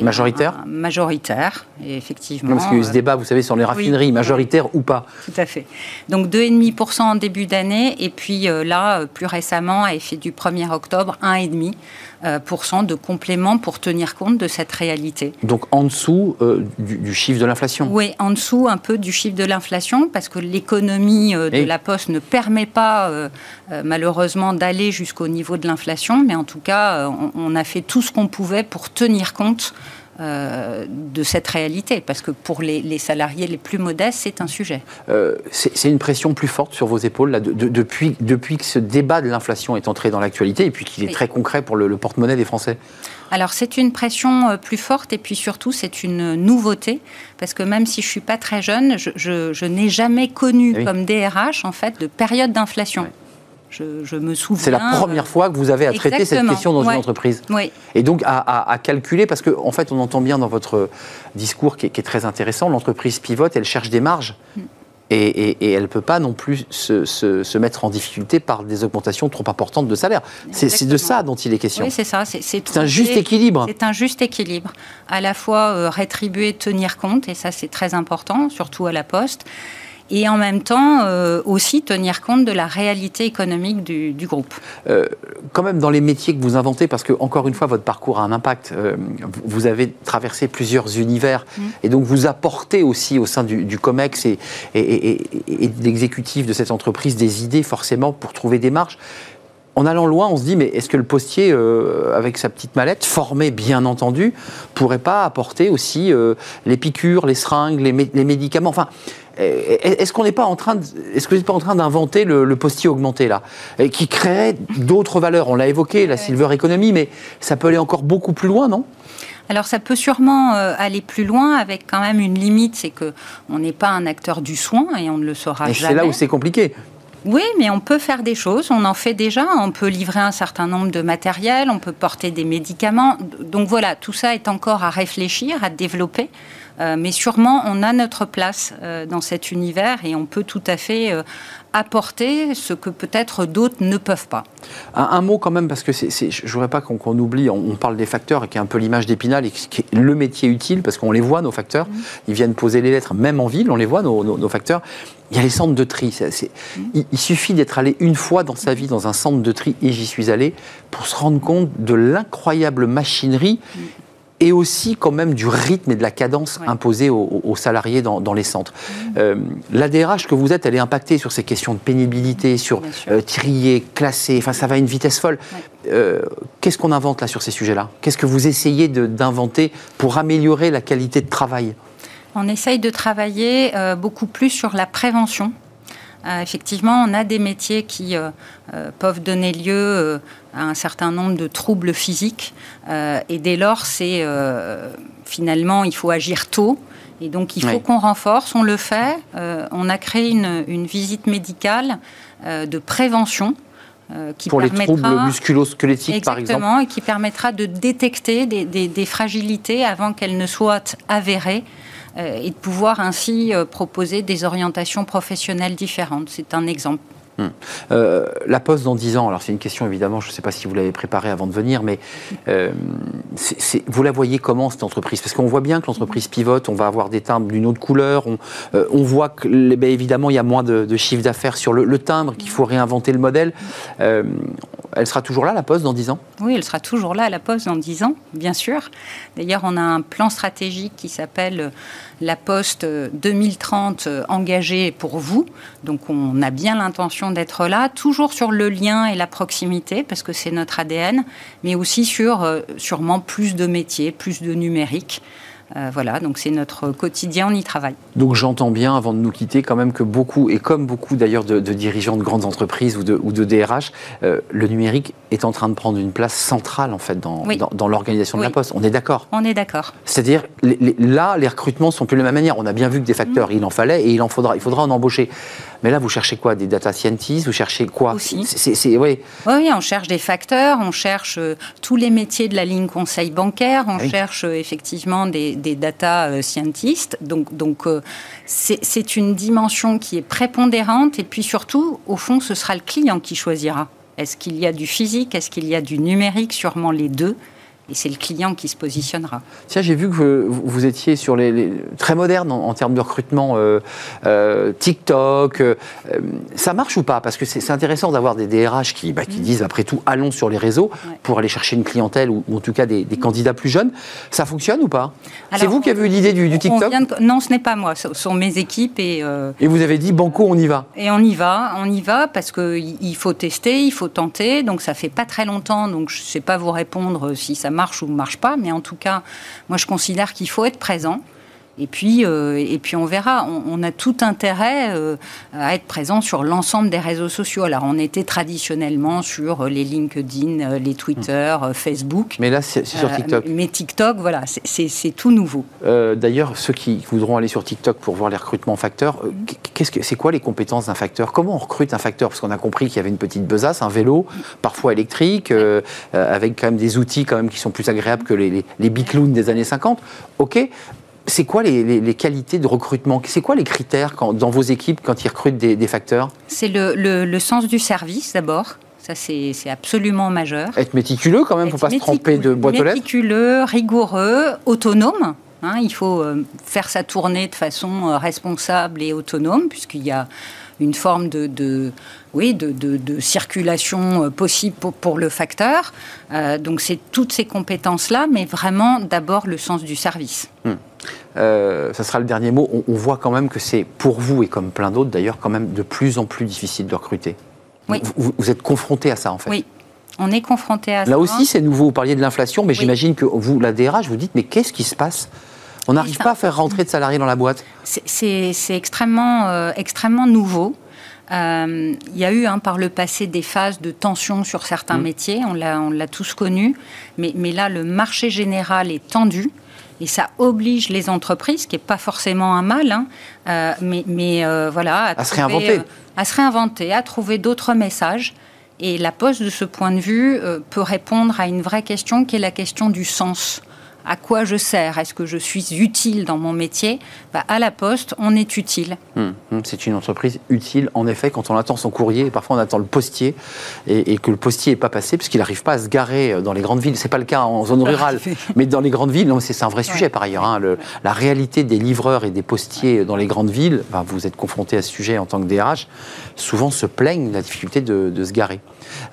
majoritaires Majoritaires, effectivement. parce qu'il y a eu ce débat, vous savez, sur les raffineries, majoritaires ou pas Tout à fait. Donc 2,5% en début d'année, et puis là, plus récemment, à effet du 1er octobre, 1,5%. Euh, de complément pour tenir compte de cette réalité. Donc en dessous euh, du, chiffre de l'inflation? Oui, en dessous un peu du chiffre de l'inflation, parce que l'économie euh, de la Poste ne permet pas malheureusement d'aller jusqu'au niveau de l'inflation, mais en tout cas, on, a fait tout ce qu'on pouvait pour tenir compte euh, de cette réalité, parce que pour les, salariés les plus modestes, c'est un sujet. Euh, c'est une pression plus forte sur vos épaules là, depuis, depuis que ce débat de l'inflation est entré dans l'actualité et puis qu'il est très concret pour le, porte-monnaie des Français alors c'est une pression euh, plus forte et puis surtout c'est une nouveauté parce que même si je suis pas très jeune, je, n'ai jamais connu eh comme DRH en fait de période d'inflation. Je, me souviens. C'est la première fois que vous avez à traiter cette question dans une entreprise. Oui. Et donc à, calculer, parce qu'en en fait, on entend bien dans votre discours qui est, très intéressant, l'entreprise pivote, elle cherche des marges. Mm. Et, elle ne peut pas non plus se, mettre en difficulté par des augmentations trop importantes de salaire. C'est de ça dont il est question. Oui, c'est ça. C'est un juste équilibre. C'est un juste équilibre. À la fois euh, rétribuer, tenir compte, et ça c'est très important, surtout à la poste et en même temps euh, aussi tenir compte de la réalité économique du, groupe. Euh, quand même dans les métiers que vous inventez, parce que encore une fois votre parcours a un impact, euh, vous avez traversé plusieurs univers mm. et donc vous apportez aussi au sein du, COMEX et, et, de l'exécutif de cette entreprise des idées forcément pour trouver des marges en allant loin, on se dit, mais est-ce que le postier, avec sa petite mallette, formé bien entendu, pourrait pas apporter aussi les piqûres, les seringues, les, les médicaments? Enfin, est-ce qu'on n'est pas en train, est-ce que vous n'êtes pas en train d'inventer le, postier augmenté là, qui créerait d'autres valeurs. On l'a évoqué, la silver economy, mais ça peut aller encore beaucoup plus loin, non? Alors ça peut sûrement euh, aller plus loin avec quand même une limite, c'est que on n'est pas un acteur du soin et on ne le saura jamais. C'est là où c'est compliqué. Oui, mais on peut faire des choses, on en fait déjà, on peut livrer un certain nombre de matériel, on peut porter des médicaments. Donc voilà, tout ça est encore à réfléchir, à développer. Euh, mais sûrement, on a notre place euh, dans cet univers et on peut tout à fait euh, apporter ce que peut-être d'autres ne peuvent pas. Un, mot quand même, parce que c'est, je ne voudrais pas qu'on, oublie, on, parle des facteurs, qui est un peu l'image d'Épinal, et qui est le métier utile, parce qu'on les voit, nos facteurs, mmh. ils viennent poser les lettres, même en ville, on les voit, nos, facteurs. Il y a les centres de tri. Mmh. il, suffit d'être allé une fois dans sa vie dans un centre de tri, et j'y suis allé, pour se rendre compte de l'incroyable machinerie mmh et aussi quand même du rythme et de la cadence imposée aux, salariés dans, les centres. Mmh. Euh, la DRH que vous êtes, elle est impactée sur ces questions de pénibilité, sur euh, trier, classer, enfin ça va à une vitesse folle. Euh, qu'est-ce qu'on invente là sur ces sujets-là? Qu'est-ce que vous essayez d'inventer pour améliorer la qualité de travail? On essaye de travailler beaucoup plus sur la prévention euh, effectivement, on a des métiers qui euh, euh, peuvent donner lieu à un certain nombre de troubles physiques. et dès lors, c'est finalement, il faut agir tôt. Et donc, il faut qu'on renforce. On le fait. on a créé une, visite médicale de prévention. qui Pour les troubles musculo-squelettiques, par exemple Exactement, et qui permettra de détecter des fragilités avant qu'elles ne soient avérées euh, et de pouvoir ainsi euh, proposer des orientations professionnelles différentes. C'est un exemple. Hmm. Euh, la Poste dans 10 ans, alors c'est une question évidemment, je ne sais pas si vous l'avez préparée avant de venir, mais vous la voyez comment cette entreprise? Parce qu'on voit bien que l'entreprise pivote, on va avoir des timbres d'une autre couleur, on, voit que ben, évidemment il y a moins de, chiffre d'affaires sur le, timbre, qu'il faut réinventer le modèle. Elle sera toujours là, la Poste, dans 10 ans? Oui, elle sera toujours là, la Poste, dans 10 ans, bien sûr. D'ailleurs, on a un plan stratégique qui s'appelle euh, La Poste 2030 euh, engagée pour vous. Donc, on a bien l'intention d'être là, toujours sur le lien et la proximité, parce que c'est notre ADN, mais aussi sur euh, sûrement plus de métiers, plus de numérique. Euh, voilà, donc c'est notre quotidien, on y travaille. Donc j'entends bien, avant de nous quitter, quand même que beaucoup, et comme beaucoup d'ailleurs de, dirigeants de grandes entreprises ou de, ou de DRH, euh, le numérique est en train de prendre une place centrale en fait dans, dans, l'organisation de la Poste. On est d'accord On est d'accord. C'est-à-dire, là, les recrutements sont plus de la même manière. On a bien vu que des facteurs, mmh. il en fallait et il en faudra, il faudra en embaucher. Mais là, vous cherchez quoi? Des data scientists? Vous cherchez quoi? Aussi. oui. oui, on cherche des facteurs, on cherche euh, tous les métiers de la ligne conseil bancaire, on cherche euh, effectivement des, data euh, scientists. Donc, donc c'est une dimension qui est prépondérante. Et puis surtout, au fond, ce sera le client qui choisira. Est-ce qu'il y a du physique? Est-ce qu'il y a du numérique? Sûrement les deux et c'est le client qui se positionnera. Tiens, j'ai vu que vous, étiez sur les, très moderne en, termes de recrutement, euh, euh, TikTok. Euh, ça marche ou pas? Parce que c'est intéressant d'avoir des DRH qui, bah, qui mm. disent après tout allons sur les réseaux pour aller chercher une clientèle ou, en tout cas des, candidats plus jeunes. Ça fonctionne ou pas? C'est vous qui avez eu l'idée du, TikTok? Non, ce n'est pas moi. Ce sont mes équipes et. Et vous avez dit banco, on y va. Et on y va, on y va parce qu'il faut tester, il faut tenter. Donc ça fait pas très longtemps, donc je ne sais pas vous répondre si ça marche ou marche pas, mais en tout cas, moi je considère qu'il faut être présent. Et puis, euh, et puis on verra. On, a tout intérêt euh, à être présent sur l'ensemble des réseaux sociaux. Alors, on était traditionnellement sur les LinkedIn, euh, les Twitter, Facebook. Mais là, c'est sur TikTok. mais TikTok, voilà, c'est tout nouveau. D'ailleurs, ceux qui voudront aller sur TikTok pour voir les recrutements facteurs, que c'est quoi les compétences d'un facteur? Comment on recrute un facteur? Parce qu'on a compris qu'il y avait une petite besace, un vélo, parfois électrique, avec quand même des outils quand même qui sont plus agréables que les, les, les des années 50. Ok, c'est quoi les, qualités de recrutement? C'est quoi les critères dans vos équipes quand ils recrutent des, facteurs? C'est le, sens du service d'abord. Ça, c'est absolument majeur. Être méticuleux quand même, il ne faut pas se tromper de boîte aux lettres. Méticuleux, rigoureux, autonome. Hein. il faut euh, faire sa tournée de façon euh, responsable et autonome, puisqu'il y a une forme de, oui, de, circulation euh, possible pour, le facteur. donc c'est toutes ces compétences-là, mais vraiment d'abord le sens du service. Euh, ça sera le dernier mot. On, voit quand même que c'est pour vous et comme plein d'autres d'ailleurs quand même de plus en plus difficile de recruter. Oui. Vous, êtes confronté à ça en fait. Oui. On est confronté à ça. Là aussi, c'est nouveau. Vous parliez de l'inflation, mais j'imagine que vous, la DRH, vous dites mais qu'est-ce qui se passe On n'arrive pas à faire rentrer de salariés dans la boîte C'est extrêmement, euh, extrêmement nouveau. il y a eu hein, par le passé des phases de tension sur certains mmh. métiers, on l'a tous connu, mais, mais là, le marché général est tendu. Et ça oblige les entreprises, ce qui n'est pas forcément un mal, hein, euh, mais, mais euh, voilà, à, se réinventer. Euh, à se réinventer, à trouver d'autres messages. Et la Poste, de ce point de vue, peut répondre à une vraie question qui est la question du sens à quoi je sers? Est-ce que je suis utile dans mon métier? Bah, À la Poste, on est utile. Hum, hum, c'est une entreprise utile, en effet, quand on attend son courrier, et parfois on attend le postier, et, que le postier n'est pas passé, puisqu'il n'arrive pas à se garer dans les grandes villes. Ce n'est pas le cas en zone rurale, mais dans les grandes villes, c'est un vrai sujet par ailleurs. Hein, la réalité des livreurs et des postiers dans les grandes villes, vous êtes confronté à ce sujet en tant que DRH, souvent se plaignent de la difficulté de se garer.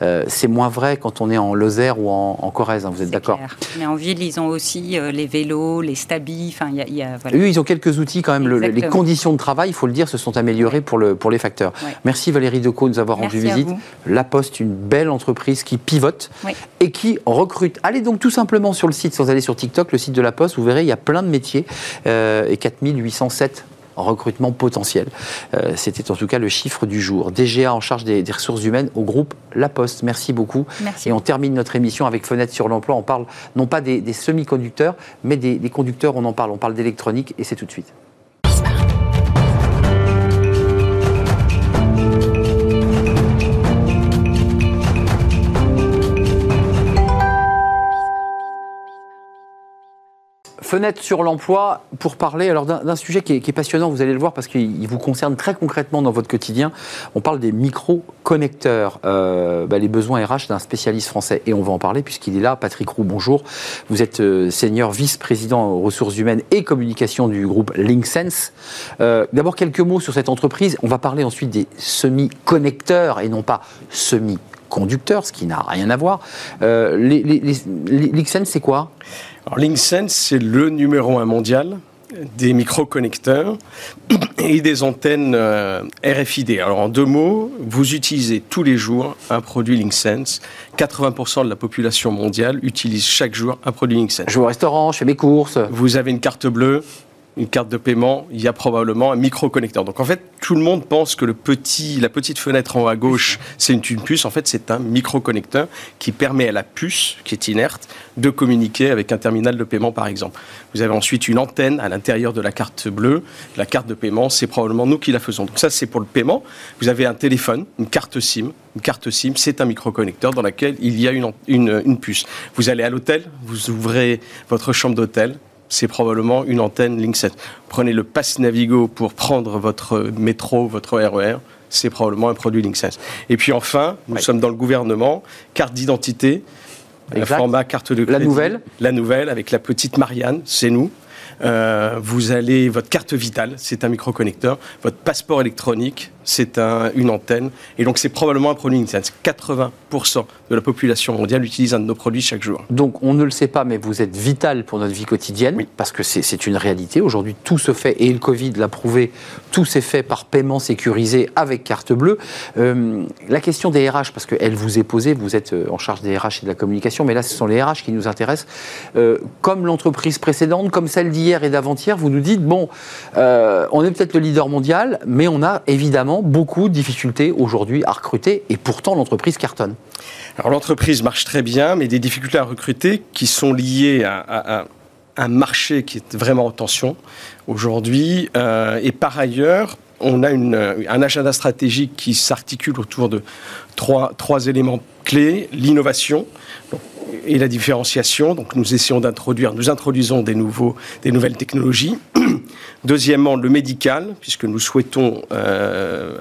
Euh, c'est moins vrai quand on est en Lozère ou en, Corrèze, hein, vous êtes d'accord? Mais en ville, ils ont aussi euh, les vélos, les stabis. Enfin, y a, Eux, ils ont quelques outils quand même. les conditions de travail, il faut le dire, se sont améliorées pour, le, pour les facteurs. Merci Valérie Decaux de nous avoir rendu visite. La Poste, une belle entreprise qui pivote et qui recrute. Allez donc tout simplement sur le site, sans aller sur TikTok, le site de La Poste, vous verrez, il y a plein de métiers euh, et 4807 recrutement potentiel. Euh, c'était en tout cas le chiffre du jour. DGA en charge des, ressources humaines au groupe La Poste. Merci beaucoup. Et on termine notre émission avec Fenêtre sur l'emploi. On parle non pas des, semi-conducteurs, mais des, des conducteurs, on en parle. On parle d'électronique et c'est tout de suite. Fenêtre sur l'emploi pour parler alors d'un sujet qui est, passionnant, vous allez le voir parce qu'il vous concerne très concrètement dans votre quotidien. On parle des micro-connecteurs, euh, bah, les besoins RH d'un spécialiste français. Et on va en parler puisqu'il est là. Patrick Roux, bonjour. Vous êtes euh, senior vice-président aux ressources humaines et communication du groupe LinkSense. Euh, d'abord, quelques mots sur cette entreprise. On va parler ensuite des semi-connecteurs et non pas semi conducteurs, ce qui n'a rien à voir. LinkSense, c'est quoi? Alors LinkSense, c'est le numéro un mondial des micro-connecteurs et des antennes euh, RFID. Alors en deux mots, vous utilisez tous les jours un produit LinkSense. 80% de la population mondiale utilise chaque jour un produit LinkSense. Je vais au restaurant, je fais mes courses. Vous avez une carte bleue, une carte de paiement, il y a probablement un micro-connecteur. Donc en fait, tout le monde pense que le petit, la petite fenêtre en haut à gauche, c'est une, puce. En fait, c'est un micro-connecteur qui permet à la puce, qui est inerte, de communiquer avec un terminal de paiement, par exemple. Vous avez ensuite une antenne à l'intérieur de la carte bleue. La carte de paiement, c'est probablement nous qui la faisons. Donc ça, c'est pour le paiement. Vous avez un téléphone, une carte SIM. Une carte SIM, c'est un micro-connecteur dans lequel il y a une, une puce. Vous allez à l'hôtel, vous ouvrez votre chambre d'hôtel, c'est probablement une antenne Link 7. Prenez le Pass Navigo pour prendre votre métro, votre RER, c'est probablement un produit Link 7. Et puis enfin, nous sommes dans le gouvernement, carte d'identité, format carte de crédit. La nouvelle La nouvelle, avec la petite Marianne, c'est nous. Euh, vous allez, votre carte vitale, c'est un micro-connecteur. Votre passeport électronique, c'est une antenne. Et donc, c'est probablement un produit Insense. 80% de la population mondiale utilise un de nos produits chaque jour. Donc, on ne le sait pas, mais vous êtes vital pour notre vie quotidienne, parce que c'est une réalité. Aujourd'hui, tout se fait, et le Covid l'a prouvé, tout s'est fait par paiement sécurisé avec carte bleue. Euh, la question des RH, parce qu'elle vous est posée, vous êtes euh, en charge des RH et de la communication, mais là, ce sont les RH qui nous intéressent. Euh, comme l'entreprise précédente, comme celle d'hier et d'avant-hier, vous nous dites, bon, on est peut-être le leader mondial, mais on a évidemment beaucoup de difficultés aujourd'hui à recruter et pourtant l'entreprise cartonne. Alors l'entreprise marche très bien, mais des difficultés à recruter qui sont liées à, un marché qui est vraiment en tension aujourd'hui. Euh, et par ailleurs, on a un agenda stratégique qui s'articule autour de trois, trois éléments clés. L'innovation, et la différenciation. Donc nous essayons d'introduire, nous introduisons des, nouveaux, des nouvelles technologies. Deuxièmement, le médical, puisque nous souhaitons euh,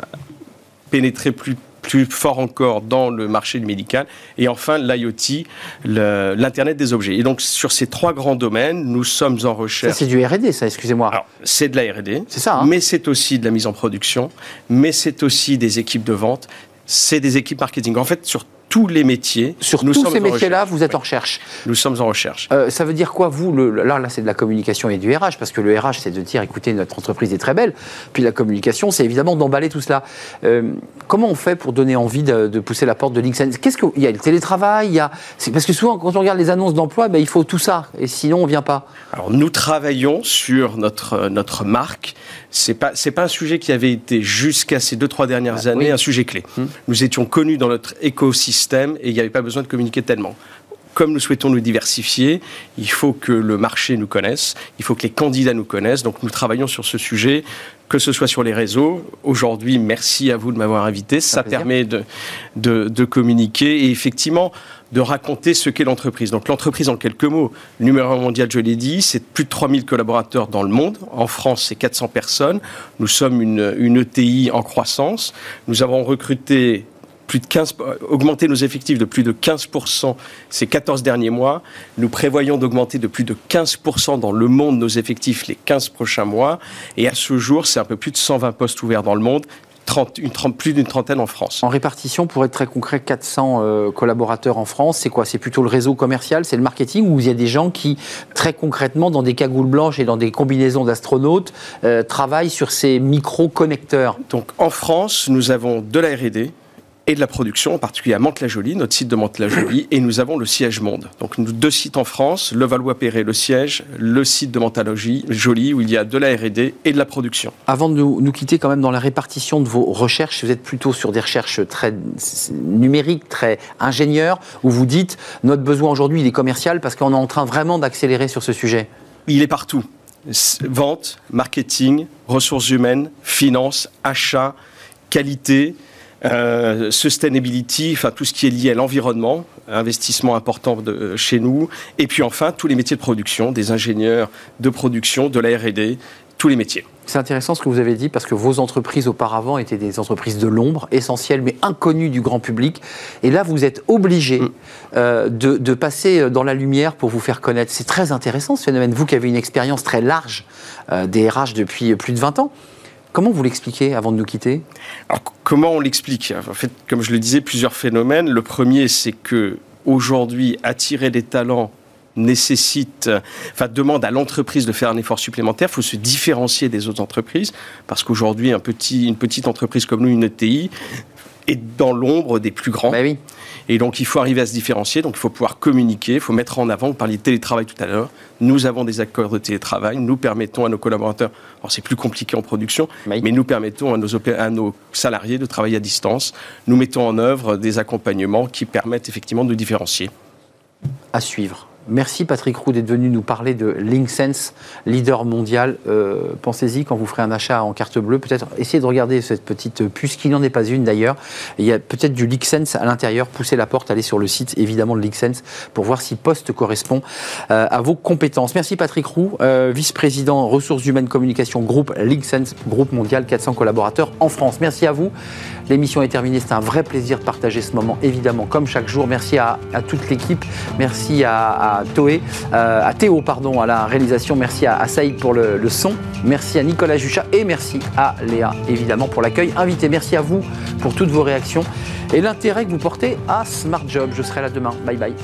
pénétrer plus plus fort encore dans le marché du médical. Et enfin, l'IoT, l'Internet des objets. Et donc, sur ces trois grands domaines, nous sommes en recherche. c'est du RD, ça, excusez-moi. C'est de la RD. C'est ça. Hein. mais c'est aussi de la mise en production. Mais c'est aussi des équipes de vente. C'est des équipes marketing. En fait, sur tous les métiers. Sur tous ces métiers-là, vous êtes en recherche. Nous sommes en recherche. Euh, ça veut dire quoi, vous le, Là, là c'est de la communication et du RH, parce que le RH, c'est de dire, écoutez, notre entreprise est très belle. Puis la communication, c'est évidemment d'emballer tout cela. Euh, comment on fait pour donner envie de, pousser la porte de LinkedIn Qu'est-ce que il y a le télétravail, il y a parce que souvent quand on regarde les annonces d'emploi, ben, il faut tout ça, et sinon on vient pas. Alors nous travaillons sur notre notre marque. C'est pas c'est pas un sujet qui avait été jusqu'à ces deux trois dernières ah, années un sujet clé. Hum. Nous étions connus dans notre écosystème et il n'y avait pas besoin de communiquer tellement comme nous souhaitons nous diversifier, il faut que le marché nous connaisse, il faut que les candidats nous connaissent. Donc nous travaillons sur ce sujet, que ce soit sur les réseaux. Aujourd'hui, merci à vous de m'avoir invité. Ça permet de, de, communiquer et effectivement de raconter ce qu'est l'entreprise. Donc l'entreprise, en quelques mots, numéro mondial, je l'ai dit, c'est plus de 3000 collaborateurs dans le monde. En France, c'est 400 personnes. Nous sommes une, une ETI en croissance. Nous avons recruté plus de 15, augmenter nos effectifs de plus de 15% ces 14 derniers mois. Nous prévoyons d'augmenter de plus de 15% dans le monde nos effectifs les 15 prochains mois. Et à ce jour, c'est un peu plus de 120 postes ouverts dans le monde. 30, une, plus d'une trentaine en France. En répartition, pour être très concret, 400 euh, collaborateurs en France, c'est quoi? C'est plutôt le réseau commercial, c'est le marketing, ou il y a des gens qui, très concrètement, dans des cagoules blanches et dans des combinaisons d'astronautes, euh, travaillent sur ces micro-connecteurs? Donc en France, nous avons de la R&D, et de la production, en particulier à Mantes-la-Jolie, notre site de Mantes-la-Jolie, et nous avons le siège monde. Donc nous, deux sites en France, le Valois-Perret, le siège, le site de Mantes-la-Jolie, où il y a de la R&D et de la production. Avant de nous, quitter quand même dans la répartition de vos recherches, vous êtes plutôt sur des recherches très numériques, très ingénieurs, où vous dites notre besoin aujourd'hui il est commercial parce qu'on est en train vraiment d'accélérer sur ce sujet. Il est partout. Vente, marketing, ressources humaines, finance, achat, qualité, euh, sustainability, enfin tout ce qui est lié à l'environnement, investissement important de, chez nous, et puis enfin tous les métiers de production, des ingénieurs de production, de la R&D, tous les métiers. C'est intéressant ce que vous avez dit parce que vos entreprises auparavant étaient des entreprises de l'ombre, essentielles mais inconnues du grand public. Et là, vous êtes obligé mm. euh, de, passer dans la lumière pour vous faire connaître. C'est très intéressant ce phénomène. Vous qui avez une expérience très large euh, des RH depuis plus de 20 ans, Comment vous l'expliquez avant de nous quitter? Alors, Comment on l'explique? En fait, comme je le disais, plusieurs phénomènes. Le premier, c'est que aujourd'hui, attirer des talents nécessite, enfin demande à l'entreprise de faire un effort supplémentaire. Il faut se différencier des autres entreprises parce qu'aujourd'hui, une petite entreprise comme nous, une ETI, est dans l'ombre des plus grands. Oui. Et donc, il faut arriver à se différencier. Donc, il faut pouvoir communiquer, il faut mettre en avant. Vous parliez de télétravail tout à l'heure. Nous avons des accords de télétravail. Nous permettons à nos collaborateurs, alors c'est plus compliqué en production, mais nous permettons à nos, à nos salariés de travailler à distance. Nous mettons en œuvre des accompagnements qui permettent effectivement de différencier. À suivre. Merci Patrick Roux d'être venu nous parler de LinkSense, leader mondial. Euh, pensez-y quand vous ferez un achat en carte bleue, peut-être essayez de regarder cette petite puce qui n'en est pas une d'ailleurs. Il y a peut-être du LinkSense à l'intérieur. Poussez la porte, allez sur le site évidemment de LinkSense pour voir si poste correspond euh, à vos compétences. Merci Patrick Roux, euh, vice-président ressources humaines communication groupe LinkSense, groupe mondial 400 collaborateurs en France. Merci à vous. L'émission est terminée. C'est un vrai plaisir de partager ce moment évidemment comme chaque jour. Merci à, toute l'équipe. Merci à à Euh, à Théo pardon, à la réalisation. Merci à, Saïd pour le, son. Merci à Nicolas Juchat et merci à Léa évidemment pour l'accueil invité. Merci à vous pour toutes vos réactions et l'intérêt que vous portez à Smart Job. Je serai là demain. Bye bye.